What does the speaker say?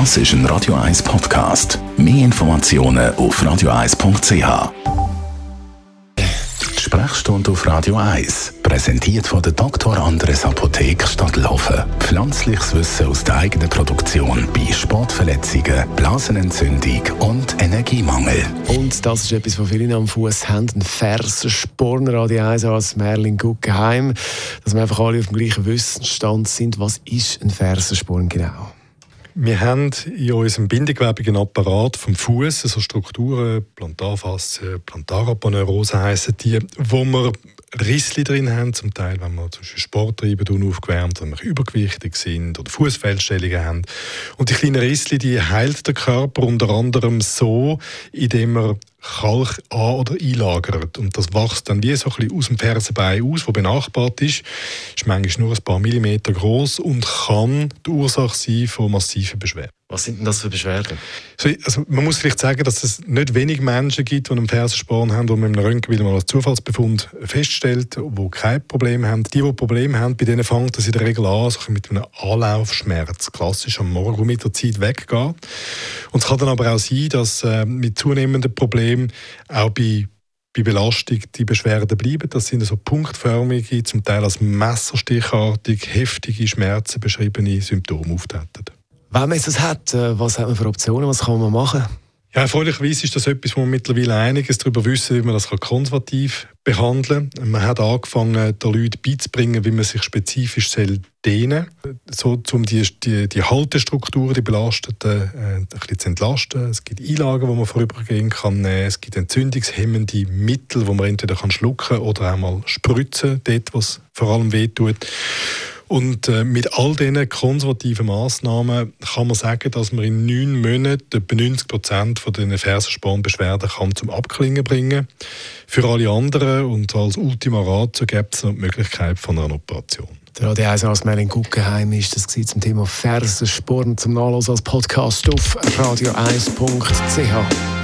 Das ist ein Radio 1 Podcast. Mehr Informationen auf radio1.ch. Die Sprechstunde auf Radio 1, präsentiert von der Dr. Andres Apotheke Stadtlaufen. Pflanzliches Wissen aus der eigenen Produktion bei Sportverletzungen, Blasenentzündung und Energiemangel. Und das ist etwas, was viele am Fuß haben: ein Fersensporn, Radio 1 als Merlin Guggenheim. Dass wir einfach alle auf dem gleichen Wissensstand sind. Was ist ein Fersensporn genau? Wir haben in unserem bindegewebigen Apparat vom Fuß so Strukturen, Plantarfaszie, Plantaraponeurose heißen die, wo wir Rissli drin haben, zum Teil, wenn wir zum Beispiel Sport treiben, aufgewärmt, wenn wir übergewichtig sind oder Fußfehlstellungen haben. Und die kleinen Rissli, die heilt der Körper unter anderem so, indem er Kalk an- oder einlagert. Und das wächst dann wie so ein bisschen aus dem Fersenbein aus, wo benachbart ist. Ist manchmal nur ein paar Millimeter groß und kann die Ursache sein von massiven Beschwerden. Was sind denn das für Beschwerden? Also man muss vielleicht sagen, dass es nicht wenig Menschen gibt, die einen Fersensporn haben, die man im Röntgenbild mal als Zufallsbefund feststellt, die kein Problem haben. Die, die Probleme haben, bei denen fängt das in der Regel an, so mit einem Anlaufschmerz, klassisch am Morgen, mit der Zeit weggeht. Und es kann dann aber auch sein, dass äh, mit zunehmenden Problemen auch bei bei Belastung die Beschwerden bleiben. Das sind so punktförmige, zum Teil als messerstichartig, heftige Schmerzen beschriebene Symptome auftreten. Wenn man es hat, äh, was hat man für Optionen, was kann man machen? Ja, erfreulicherweise ist das etwas, wo wir mittlerweile einiges darüber wissen, wie man das konservativ behandeln kann. Man hat angefangen, den Leuten beizubringen, wie man sich spezifisch dehnen soll, so um die, die, die Haltestruktur, die belasteten, äh, ein bisschen zu entlasten. Es gibt Einlagen, die man vorübergehen kann. Es gibt entzündungshemmende Mittel, die man entweder kann schlucken oder auch mal spritzen, dort, was vor allem wehtut. Und äh, mit all diesen konservativen Massnahmen kann man sagen, dass man in neun Monaten etwa 90 Prozent von den Fersenspornbeschwerden kann zum Abklingen bringen Für alle anderen und als Ultima Ratio gibt es noch die Möglichkeit von einer Operation. Der Radio 1 als Merlin Guggenheim ist das zum Thema Fersensporn zum Nachlesen als Podcast auf radio1.ch.